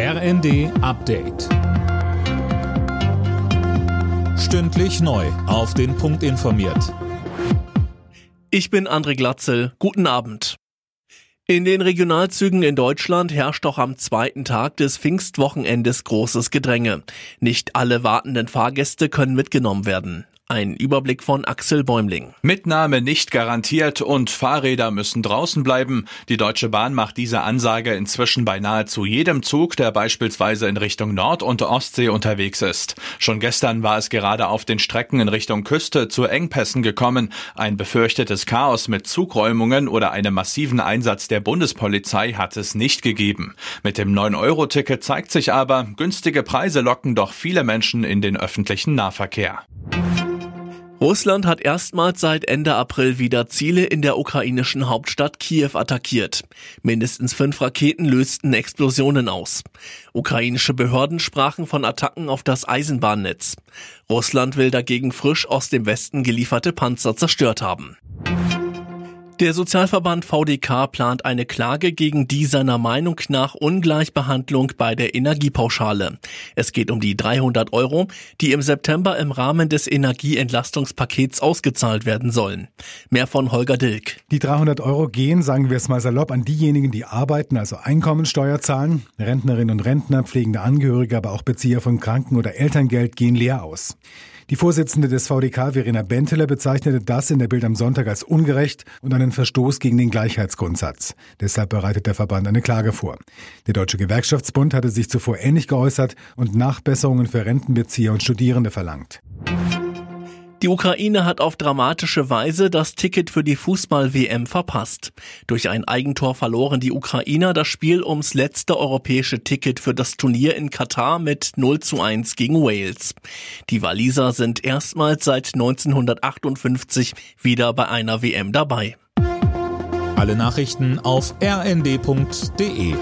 RND Update. Stündlich neu. Auf den Punkt informiert. Ich bin André Glatzel. Guten Abend. In den Regionalzügen in Deutschland herrscht auch am zweiten Tag des Pfingstwochenendes großes Gedränge. Nicht alle wartenden Fahrgäste können mitgenommen werden. Ein Überblick von Axel Bäumling. Mitnahme nicht garantiert und Fahrräder müssen draußen bleiben. Die Deutsche Bahn macht diese Ansage inzwischen bei nahezu jedem Zug, der beispielsweise in Richtung Nord- und Ostsee unterwegs ist. Schon gestern war es gerade auf den Strecken in Richtung Küste zu Engpässen gekommen. Ein befürchtetes Chaos mit Zugräumungen oder einem massiven Einsatz der Bundespolizei hat es nicht gegeben. Mit dem 9-Euro-Ticket zeigt sich aber, günstige Preise locken doch viele Menschen in den öffentlichen Nahverkehr. Russland hat erstmals seit Ende April wieder Ziele in der ukrainischen Hauptstadt Kiew attackiert. Mindestens fünf Raketen lösten Explosionen aus. Ukrainische Behörden sprachen von Attacken auf das Eisenbahnnetz. Russland will dagegen frisch aus dem Westen gelieferte Panzer zerstört haben. Der Sozialverband VDK plant eine Klage gegen die seiner Meinung nach Ungleichbehandlung bei der Energiepauschale. Es geht um die 300 Euro, die im September im Rahmen des Energieentlastungspakets ausgezahlt werden sollen. Mehr von Holger Dilk. Die 300 Euro gehen, sagen wir es mal salopp, an diejenigen, die arbeiten, also Einkommensteuer zahlen. Rentnerinnen und Rentner, pflegende Angehörige, aber auch Bezieher von Kranken- oder Elterngeld gehen leer aus. Die Vorsitzende des VDK, Verena Benteler, bezeichnete das in der Bild am Sonntag als ungerecht und einen Verstoß gegen den Gleichheitsgrundsatz. Deshalb bereitet der Verband eine Klage vor. Der Deutsche Gewerkschaftsbund hatte sich zuvor ähnlich geäußert und Nachbesserungen für Rentenbezieher und Studierende verlangt. Die Ukraine hat auf dramatische Weise das Ticket für die Fußball-WM verpasst. Durch ein Eigentor verloren die Ukrainer das Spiel ums letzte europäische Ticket für das Turnier in Katar mit 0 zu 1 gegen Wales. Die Waliser sind erstmals seit 1958 wieder bei einer WM dabei. Alle Nachrichten auf rnd.de